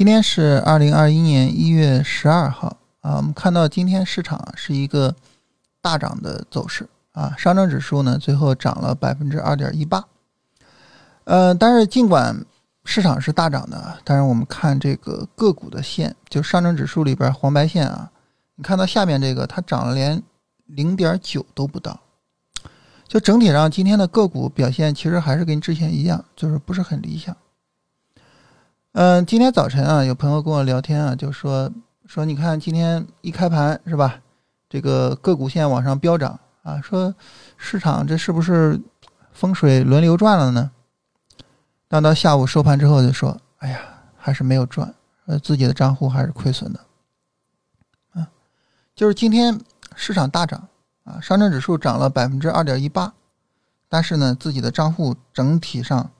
今天是二零二一年一月十二号啊，我们看到今天市场是一个大涨的走势啊，上证指数呢最后涨了百分之二点一八，呃，但是尽管市场是大涨的，但是我们看这个个股的线，就上证指数里边黄白线啊，你看到下面这个它涨了连零点九都不到，就整体上今天的个股表现其实还是跟之前一样，就是不是很理想。嗯，今天早晨啊，有朋友跟我聊天啊，就说说你看今天一开盘是吧，这个个股线往上飙涨啊，说市场这是不是风水轮流转了呢？但到下午收盘之后就说，哎呀，还是没有赚，呃，自己的账户还是亏损的。啊，就是今天市场大涨啊，上证指数涨了百分之二点一八，但是呢，自己的账户整体上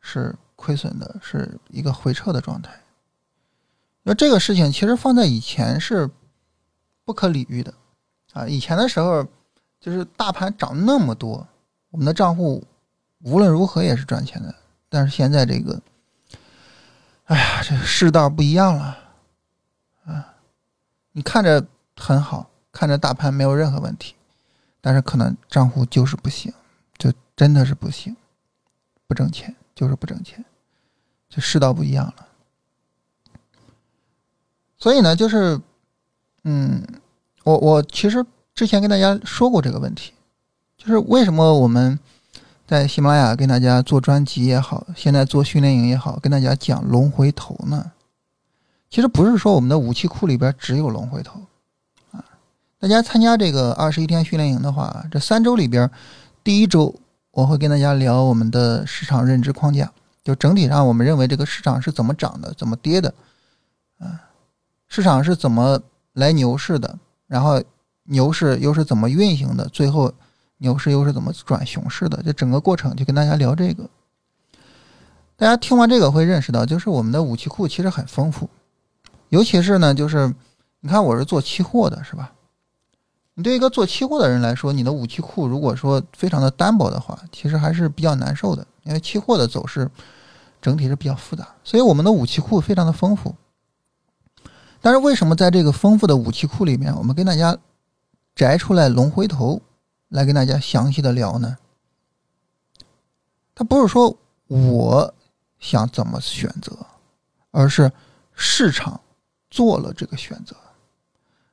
是。亏损的是一个回撤的状态，那这个事情其实放在以前是不可理喻的啊！以前的时候就是大盘涨那么多，我们的账户无论如何也是赚钱的。但是现在这个，哎呀，这世道不一样了啊！你看着很好，看着大盘没有任何问题，但是可能账户就是不行，就真的是不行，不挣钱就是不挣钱。这世道不一样了，所以呢，就是，嗯，我我其实之前跟大家说过这个问题，就是为什么我们在喜马拉雅跟大家做专辑也好，现在做训练营也好，跟大家讲龙回头呢？其实不是说我们的武器库里边只有龙回头啊，大家参加这个二十一天训练营的话，这三周里边，第一周我会跟大家聊我们的市场认知框架。就整体上，我们认为这个市场是怎么涨的，怎么跌的，啊，市场是怎么来牛市的，然后牛市又是怎么运行的，最后牛市又是怎么转熊市的，这整个过程就跟大家聊这个。大家听完这个会认识到，就是我们的武器库其实很丰富，尤其是呢，就是你看我是做期货的，是吧？你对一个做期货的人来说，你的武器库如果说非常的单薄的话，其实还是比较难受的。因为期货的走势整体是比较复杂，所以我们的武器库非常的丰富。但是为什么在这个丰富的武器库里面，我们跟大家摘出来龙回头来跟大家详细的聊呢？它不是说我想怎么选择，而是市场做了这个选择。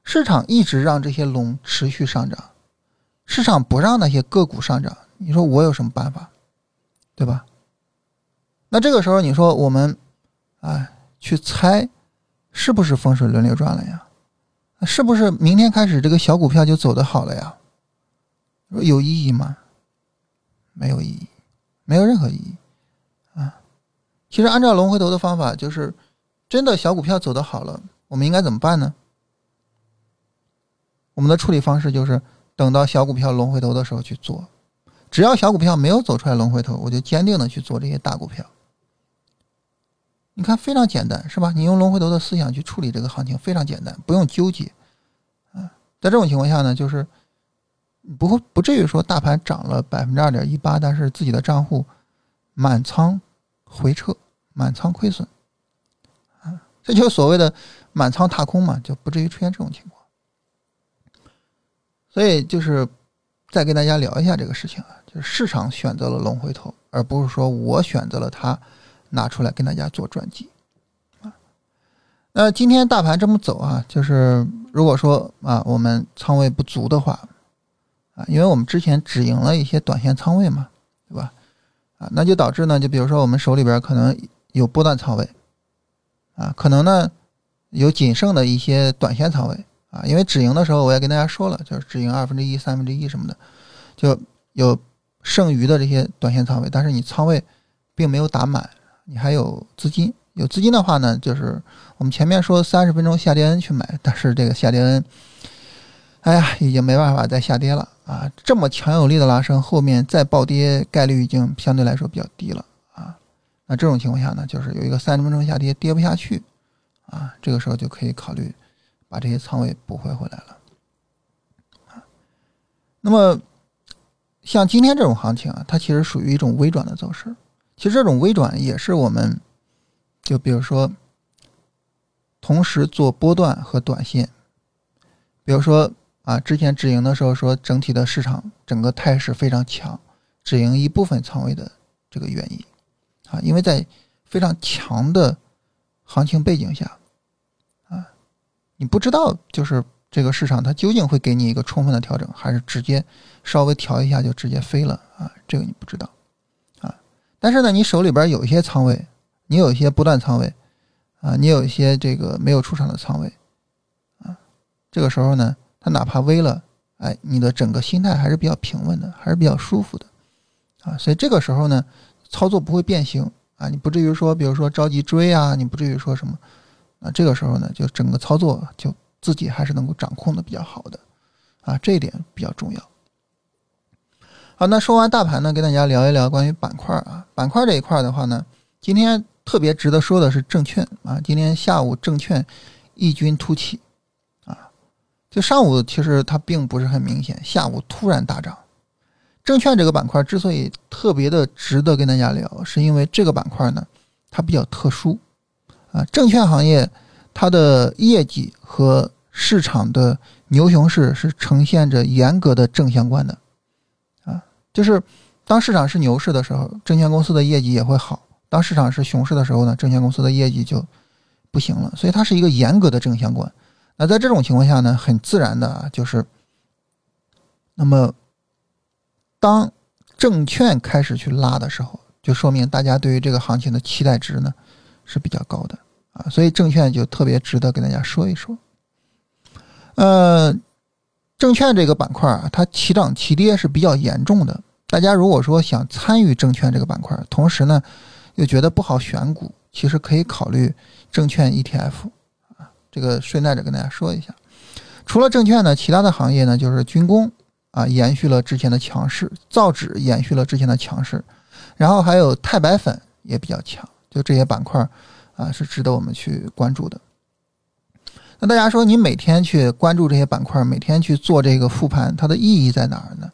市场一直让这些龙持续上涨，市场不让那些个股上涨，你说我有什么办法？对吧？那这个时候你说我们，哎，去猜是不是风水轮流转了呀？是不是明天开始这个小股票就走的好了呀？有意义吗？没有意义，没有任何意义啊！其实按照龙回头的方法，就是真的小股票走的好了，我们应该怎么办呢？我们的处理方式就是等到小股票龙回头的时候去做。只要小股票没有走出来龙回头，我就坚定的去做这些大股票。你看非常简单，是吧？你用龙回头的思想去处理这个行情，非常简单，不用纠结。啊，在这种情况下呢，就是不会不至于说大盘涨了百分之二点一八，但是自己的账户满仓回撤，满仓亏损。啊，这就是所谓的满仓踏空嘛，就不至于出现这种情况。所以就是。再跟大家聊一下这个事情啊，就是市场选择了龙回头，而不是说我选择了它，拿出来跟大家做专辑啊。那今天大盘这么走啊，就是如果说啊我们仓位不足的话啊，因为我们之前止盈了一些短线仓位嘛，对吧？啊，那就导致呢，就比如说我们手里边可能有波段仓位啊，可能呢有仅剩的一些短线仓位。啊，因为止盈的时候我也跟大家说了，就是止盈二分之一、三分之一什么的，就有剩余的这些短线仓位，但是你仓位并没有打满，你还有资金。有资金的话呢，就是我们前面说三十分钟下跌 N 去买，但是这个下跌 N，哎呀，已经没办法再下跌了啊！这么强有力的拉升，后面再暴跌概率已经相对来说比较低了啊。那这种情况下呢，就是有一个三十分钟下跌跌不下去啊，这个时候就可以考虑。把这些仓位补回回来了，啊，那么像今天这种行情啊，它其实属于一种微转的走势。其实这种微转也是我们，就比如说同时做波段和短线。比如说啊，之前止盈的时候说整体的市场整个态势非常强，止盈一部分仓位的这个原因啊，因为在非常强的行情背景下啊，你不知道就是这个市场它究竟会给你一个充分的调整，还是直接稍微调一下就直接飞了啊，这个你不知道啊。但是呢，你手里边有一些仓位，你有一些波段仓位啊，你有一些这个没有出场的仓位啊。这个时候呢，它哪怕微了，哎，你的整个心态还是比较平稳的，还是比较舒服的，啊，所以这个时候呢，操作不会变形啊，你不至于说，比如说着急追啊，你不至于说什么，啊，这个时候呢，就整个操作就自己还是能够掌控的比较好的，啊，这一点比较重要。好，那说完大盘呢，跟大家聊一聊关于板块啊，板块这一块的话呢，今天特别值得说的是证券啊，今天下午证券异军突起啊。就上午其实它并不是很明显，下午突然大涨。证券这个板块之所以特别的值得跟大家聊，是因为这个板块呢，它比较特殊啊。证券行业它的业绩和市场的牛熊市是呈现着严格的正相关的啊。就是当市场是牛市的时候，证券公司的业绩也会好；当市场是熊市的时候呢，证券公司的业绩就不行了。所以它是一个严格的正相关。那在这种情况下呢，很自然的啊，就是，那么，当证券开始去拉的时候，就说明大家对于这个行情的期待值呢是比较高的啊，所以证券就特别值得跟大家说一说。呃，证券这个板块啊，它齐涨齐跌是比较严重的。大家如果说想参与证券这个板块，同时呢又觉得不好选股，其实可以考虑证券 ETF 啊。这个顺带着跟大家说一下，除了证券呢，其他的行业呢，就是军工啊，延续了之前的强势；造纸延续了之前的强势，然后还有钛白粉也比较强。就这些板块啊，是值得我们去关注的。那大家说，你每天去关注这些板块，每天去做这个复盘，它的意义在哪儿呢？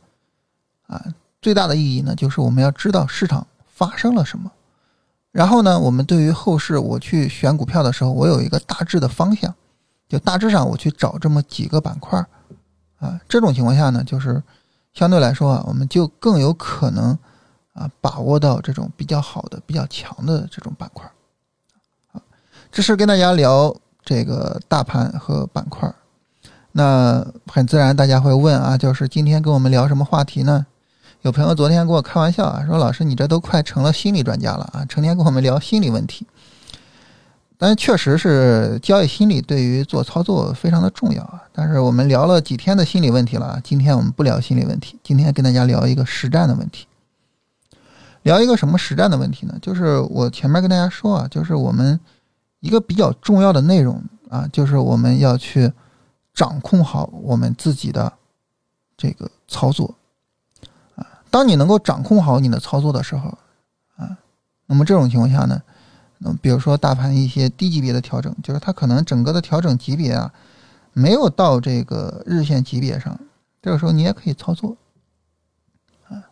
啊，最大的意义呢，就是我们要知道市场发生了什么。然后呢，我们对于后市我去选股票的时候，我有一个大致的方向，就大致上我去找这么几个板块啊。这种情况下呢，就是相对来说啊，我们就更有可能啊把握到这种比较好的、比较强的这种板块啊。这是跟大家聊这个大盘和板块。那很自然，大家会问啊，就是今天跟我们聊什么话题呢？有朋友昨天跟我开玩笑啊，说老师你这都快成了心理专家了啊，成天跟我们聊心理问题。但确实是交易心理对于做操作非常的重要啊。但是我们聊了几天的心理问题了，今天我们不聊心理问题，今天跟大家聊一个实战的问题。聊一个什么实战的问题呢？就是我前面跟大家说啊，就是我们一个比较重要的内容啊，就是我们要去掌控好我们自己的这个操作啊。当你能够掌控好你的操作的时候，啊，那么这种情况下呢，那比如说大盘一些低级别的调整，就是它可能整个的调整级别啊，没有到这个日线级别上，这个时候你也可以操作，啊，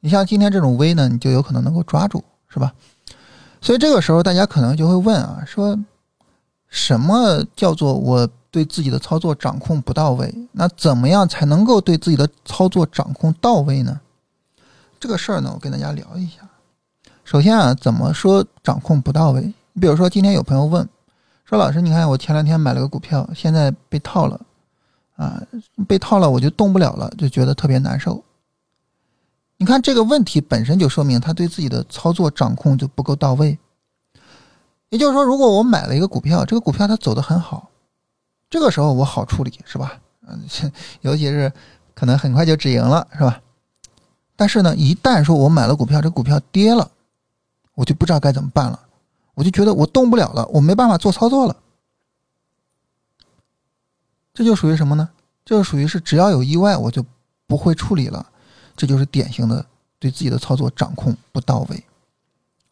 你像今天这种微呢，你就有可能能够抓住，是吧？所以这个时候大家可能就会问啊，说什么叫做我？对自己的操作掌控不到位，那怎么样才能够对自己的操作掌控到位呢？这个事儿呢，我跟大家聊一下。首先啊，怎么说掌控不到位？你比如说，今天有朋友问说：“老师，你看我前两天买了个股票，现在被套了，啊，被套了，我就动不了了，就觉得特别难受。”你看这个问题本身就说明他对自己的操作掌控就不够到位。也就是说，如果我买了一个股票，这个股票它走得很好，这个时候我好处理是吧？嗯，尤其是可能很快就止盈了是吧？但是呢，一旦说我买了股票，这股票跌了，我就不知道该怎么办了，我就觉得我动不了了，我没办法做操作了。这就属于什么呢？这就属于是只要有意外，我就不会处理了。这就是典型的对自己的操作掌控不到位，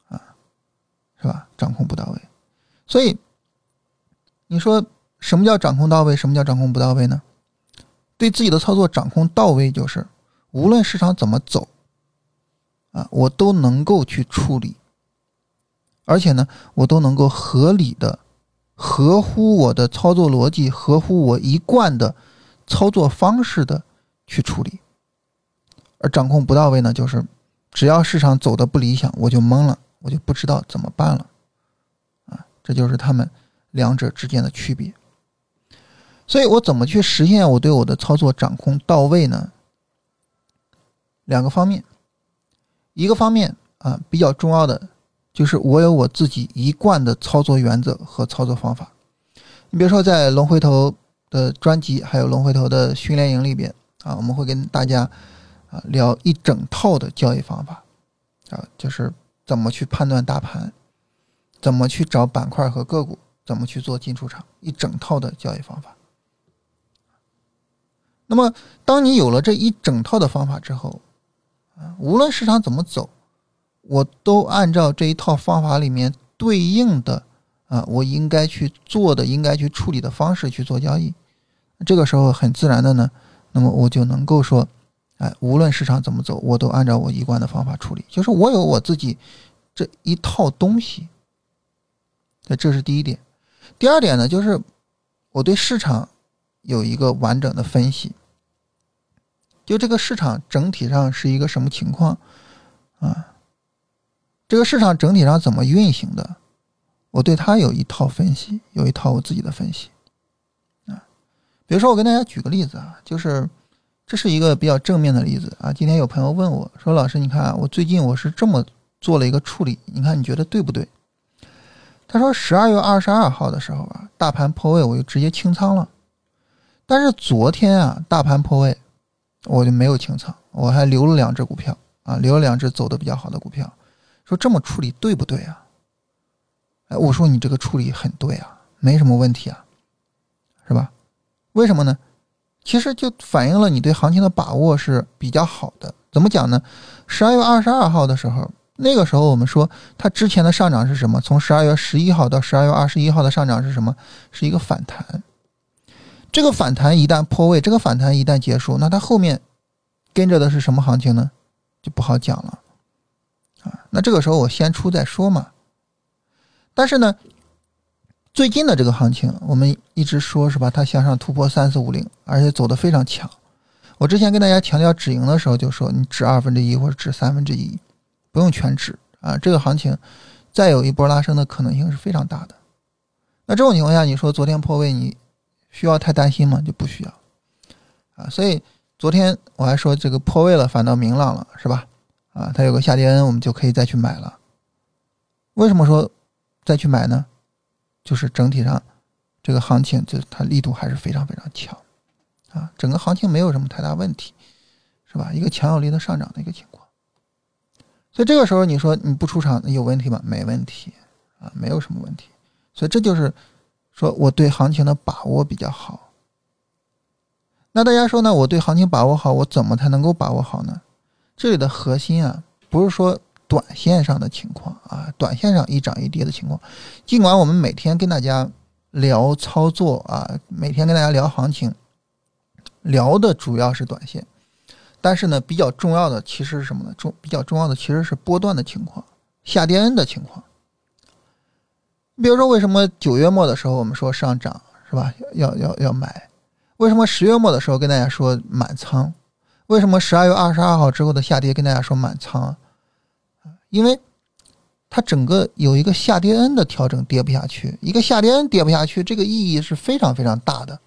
啊，是吧？掌控不到位。所以你说什么叫掌控到位？什么叫掌控不到位呢？对自己的操作掌控到位就是。无论市场怎么走，啊，我都能够去处理，而且呢，我都能够合理的、合乎我的操作逻辑、合乎我一贯的操作方式的去处理。而掌控不到位呢，就是只要市场走的不理想，我就懵了，我就不知道怎么办了。啊，这就是他们两者之间的区别。所以我怎么去实现我对我的操作掌控到位呢？两个方面，一个方面啊比较重要的。就是我有我自己一贯的操作原则和操作方法。你比如说，在龙回头的专辑还有龙回头的训练营里边啊，我们会跟大家啊聊一整套的交易方法啊，就是怎么去判断大盘，怎么去找板块和个股，怎么去做进出场，一整套的交易方法。那么，当你有了这一整套的方法之后啊，无论市场怎么走。我都按照这一套方法里面对应的啊，我应该去做的、应该去处理的方式去做交易。这个时候很自然的呢，那么我就能够说，哎，无论市场怎么走，我都按照我一贯的方法处理。就是我有我自己这一套东西。那这是第一点。第二点呢，就是我对市场有一个完整的分析。就这个市场整体上是一个什么情况啊？这个市场整体上怎么运行的？我对它有一套分析，有一套我自己的分析啊。比如说，我跟大家举个例子啊，就是这是一个比较正面的例子啊。今天有朋友问我说：“老师，你看我最近我是这么做了一个处理，你看你觉得对不对？”他说：“十二月二十二号的时候啊，大盘破位，我就直接清仓了。但是昨天啊，大盘破位，我就没有清仓，我还留了两只股票啊，留了两只走的比较好的股票。”说这么处理对不对啊？哎，我说你这个处理很对啊，没什么问题啊，是吧？为什么呢？其实就反映了你对行情的把握是比较好的。怎么讲呢？十二月二十二号的时候，那个时候我们说它之前的上涨是什么？从十二月十一号到十二月二十一号的上涨是什么？是一个反弹。这个反弹一旦破位，这个反弹一旦结束，那它后面跟着的是什么行情呢？就不好讲了。啊，那这个时候我先出再说嘛。但是呢，最近的这个行情，我们一直说是吧？它向上突破三四五零，而且走的非常强。我之前跟大家强调止盈的时候，就说你止二分之一或者止三分之一，不用全止啊。这个行情再有一波拉升的可能性是非常大的。那这种情况下，你说昨天破位，你需要太担心吗？就不需要啊。所以昨天我还说这个破位了，反倒明朗了，是吧？啊，它有个下跌 N，我们就可以再去买了。为什么说再去买呢？就是整体上这个行情，就是它力度还是非常非常强啊，整个行情没有什么太大问题，是吧？一个强有力的上涨的一个情况。所以这个时候你说你不出场有问题吗？没问题啊，没有什么问题。所以这就是说我对行情的把握比较好。那大家说呢？我对行情把握好，我怎么才能够把握好呢？这里的核心啊，不是说短线上的情况啊，短线上一涨一跌的情况。尽管我们每天跟大家聊操作啊，每天跟大家聊行情，聊的主要是短线，但是呢，比较重要的其实是什么呢？重比较重要的其实是波段的情况，下跌的情况。比如说，为什么九月末的时候我们说上涨是吧？要要要买？为什么十月末的时候跟大家说满仓？为什么十二月二十二号之后的下跌跟大家说满仓？因为它整个有一个下跌 N 的调整跌不下去，一个下跌 N 跌不下去，这个意义是非常非常大的，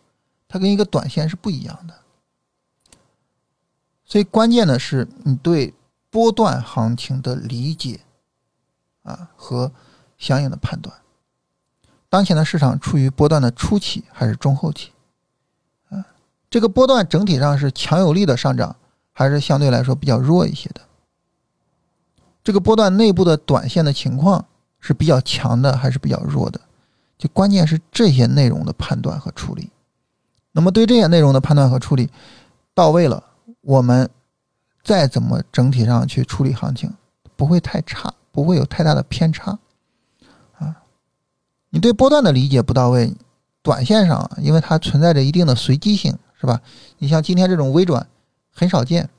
它跟一个短线是不一样的。所以关键的是你对波段行情的理解啊和相应的判断。当前的市场处于波段的初期还是中后期？啊这个波段整体上是强有力的上涨，还是相对来说比较弱一些的？这个波段内部的短线的情况是比较强的，还是比较弱的？就关键是这些内容的判断和处理。那么对这些内容的判断和处理到位了，我们再怎么整体上去处理行情，不会太差，不会有太大的偏差啊。你对波段的理解不到位，短线上因为它存在着一定的随机性。是吧？你像今天这种微转很少见，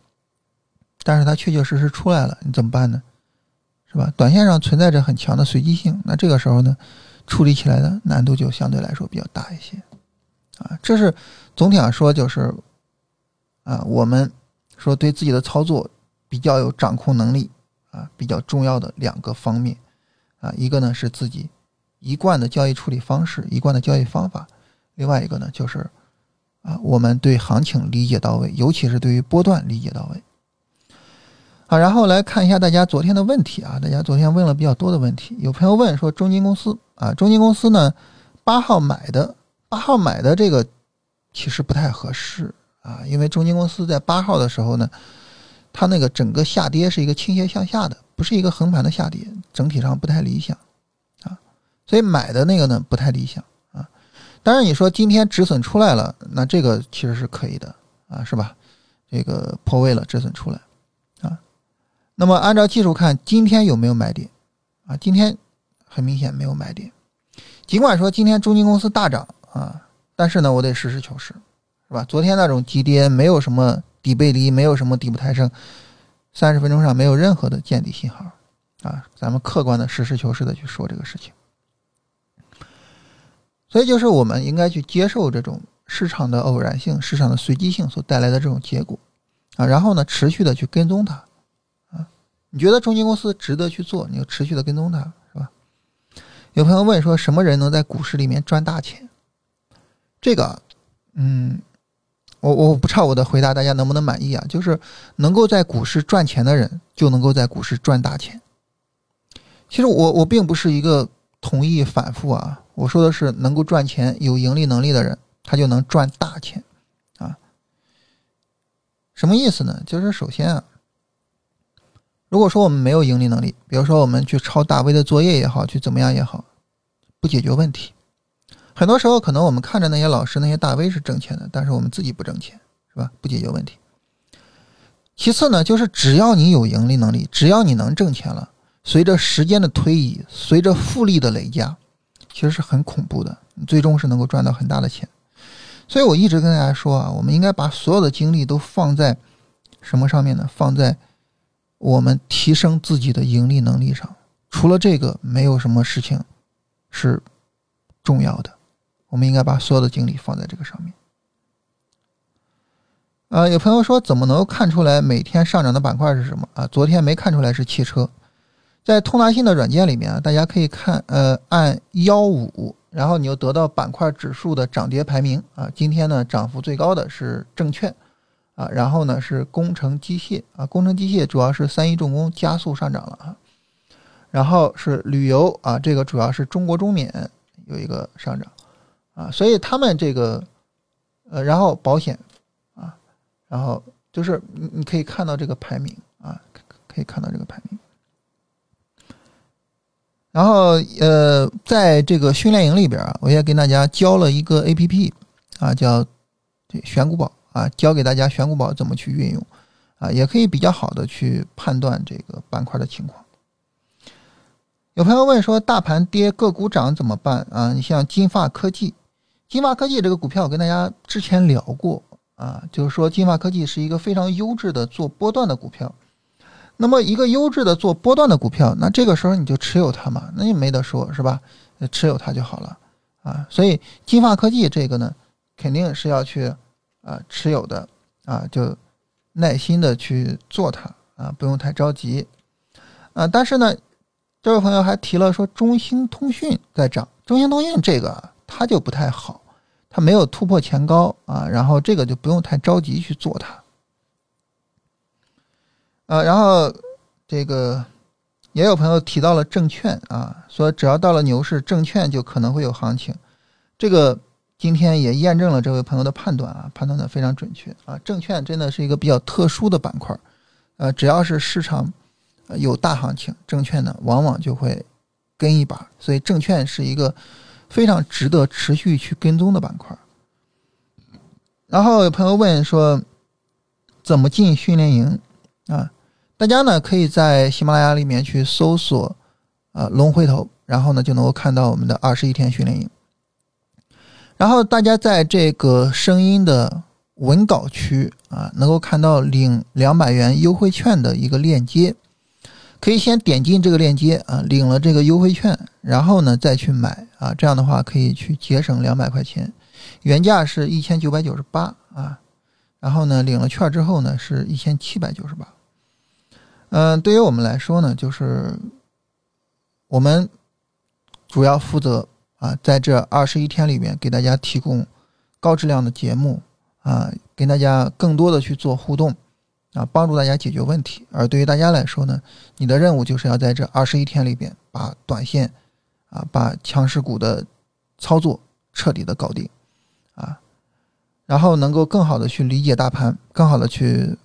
但是它确确实实出来了，你怎么办呢？是吧？短线上存在着很强的随机性，那这个时候呢，处理起来的难度就相对来说比较大一些，啊，这是总体上说就是，啊，我们说对自己的操作比较有掌控能力啊，比较重要的两个方面，啊，一个呢是自己一贯的交易处理方式、一贯的交易方法，另外一个呢就是啊，我们对行情理解到位，尤其是对于波段理解到位。好，然后来看一下大家昨天的问题啊，大家昨天问了比较多的问题，有朋友问说中金公司啊，中金公司呢八号买的，八号买的这个其实不太合适啊，因为中金公司在八号的时候呢，它那个整个下跌是一个倾斜向下的，不是一个横盘的下跌，整体上不太理想啊，所以买的那个呢不太理想啊。当然你说今天止损出来了，那这个其实是可以的啊，是吧？这个破位了，止损出来。那么按照技术看，今天有没有买点？啊，今天很明显没有买点。尽管说今天中金公司大涨啊，但是呢，我得实事求是，是吧？昨天那种急跌没有什么底背离，没有什么底部抬升，三十分钟上没有任何的见底信号啊。咱们客观的、实事求是的去说这个事情。所以就是我们应该去接受这种市场的偶然性、市场的随机性所带来的这种结果啊，然后呢，持续的去跟踪它。你觉得中金公司值得去做，你就持续的跟踪它，是吧？有朋友问说，什么人能在股市里面赚大钱？这个，嗯，我我不知道我的回答大家能不能满意啊？就是能够在股市赚钱的人，就能够在股市赚大钱。其实我我并不是一个同意反复啊，我说的是能够赚钱、有盈利能力的人，他就能赚大钱啊。什么意思呢？就是首先啊。如果说我们没有盈利能力，比如说我们去抄大 V 的作业也好，去怎么样也好，不解决问题。很多时候可能我们看着那些老师、那些大 V 是挣钱的，但是我们自己不挣钱，是吧？不解决问题。其次呢，就是只要你有盈利能力，只要你能挣钱了，随着时间的推移，随着复利的累加，其实是很恐怖的，你最终是能够赚到很大的钱。所以我一直跟大家说啊，我们应该把所有的精力都放在什么上面呢？放在我们提升自己的盈利能力上，除了这个，没有什么事情是重要的。我们应该把所有的精力放在这个上面。啊，有朋友说，怎么能看出来每天上涨的板块是什么啊？昨天没看出来是汽车，在通达信的软件里面啊，大家可以看，呃，按幺五，然后你就得到板块指数的涨跌排名啊。今天呢，涨幅最高的是证券。啊，然后呢是工程机械啊，工程机械主要是三一重工加速上涨了啊，然后是旅游啊，这个主要是中国中免有一个上涨啊，所以他们这个呃，然后保险啊，然后就是你你可以看到这个排名啊，可以看到这个排名，然后呃，在这个训练营里边啊，我也给大家教了一个 A P P 啊，叫这选股宝。啊，教给大家选股宝怎么去运用，啊，也可以比较好的去判断这个板块的情况。有朋友问说，大盘跌个股涨怎么办啊？你像金发科技，金发科技这个股票我跟大家之前聊过啊，就是说金发科技是一个非常优质的做波段的股票。那么一个优质的做波段的股票，那这个时候你就持有它嘛，那你没得说是吧？持有它就好了啊。所以金发科技这个呢，肯定是要去。啊，持有的啊，就耐心的去做它啊，不用太着急啊。但是呢，这位朋友还提了说，中兴通讯在涨，中兴通讯这个它就不太好，它没有突破前高啊，然后这个就不用太着急去做它。呃，然后这个也有朋友提到了证券啊，说只要到了牛市，证券就可能会有行情，这个。今天也验证了这位朋友的判断啊，判断的非常准确啊。证券真的是一个比较特殊的板块，呃，只要是市场有大行情，证券呢往往就会跟一把，所以证券是一个非常值得持续去跟踪的板块。然后有朋友问说，怎么进训练营啊？大家呢可以在喜马拉雅里面去搜索啊龙回头，然后呢就能够看到我们的二十一天训练营。然后大家在这个声音的文稿区啊，能够看到领两百元优惠券的一个链接，可以先点进这个链接啊，领了这个优惠券，然后呢再去买啊，这样的话可以去节省两百块钱，原价是一千九百九十八啊，然后呢领了券之后呢是一千七百九十八。嗯，对于我们来说呢，就是我们主要负责啊，在这二十一天里面给大家提供高质量的节目啊，跟大家更多的去做互动啊，帮助大家解决问题。而对于大家来说呢，你的任务就是要在这二十一天里边把短线啊，把强势股的操作彻底的搞定啊，然后能够更好的去理解大盘，更好的去。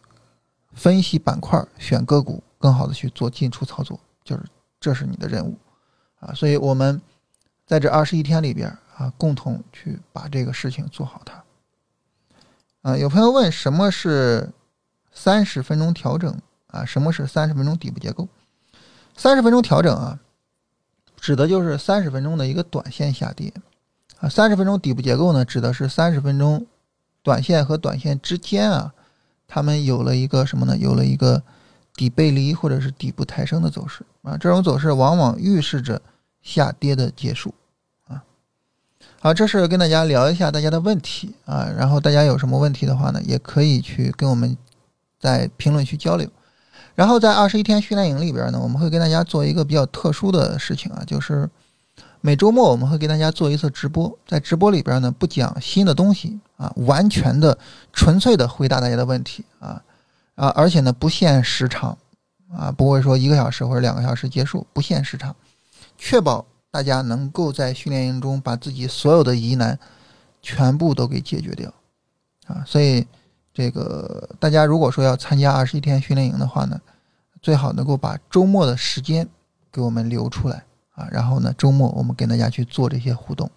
分析板块，选个股，更好的去做进出操作，就是这是你的任务啊！所以我们在这二十一天里边啊，共同去把这个事情做好它。啊，有朋友问什么是三十分钟调整啊？什么是三十分钟底部结构？三十分钟调整啊，指的就是三十分钟的一个短线下跌啊。三十分钟底部结构呢，指的是三十分钟短线和短线之间啊。他们有了一个什么呢？有了一个底背离或者是底部抬升的走势啊，这种走势往往预示着下跌的结束。好，这是跟大家聊一下大家的问题啊，然后大家有什么问题的话呢，也可以去跟我们在评论区交流。然后在二十一天训练营里边呢，我们会跟大家做一个比较特殊的事情啊，就是每周末我们会给大家做一次直播，在直播里边呢不讲新的东西。啊，完全的、纯粹的回答大家的问题啊啊！而且呢，不限时长啊，不会说一个小时或者两个小时结束，不限时长，确保大家能够在训练营中把自己所有的疑难全部都给解决掉啊！所以，这个大家如果说要参加二十一天训练营的话呢，最好能够把周末的时间给我们留出来啊，然后呢，周末我们跟大家去做这些互动。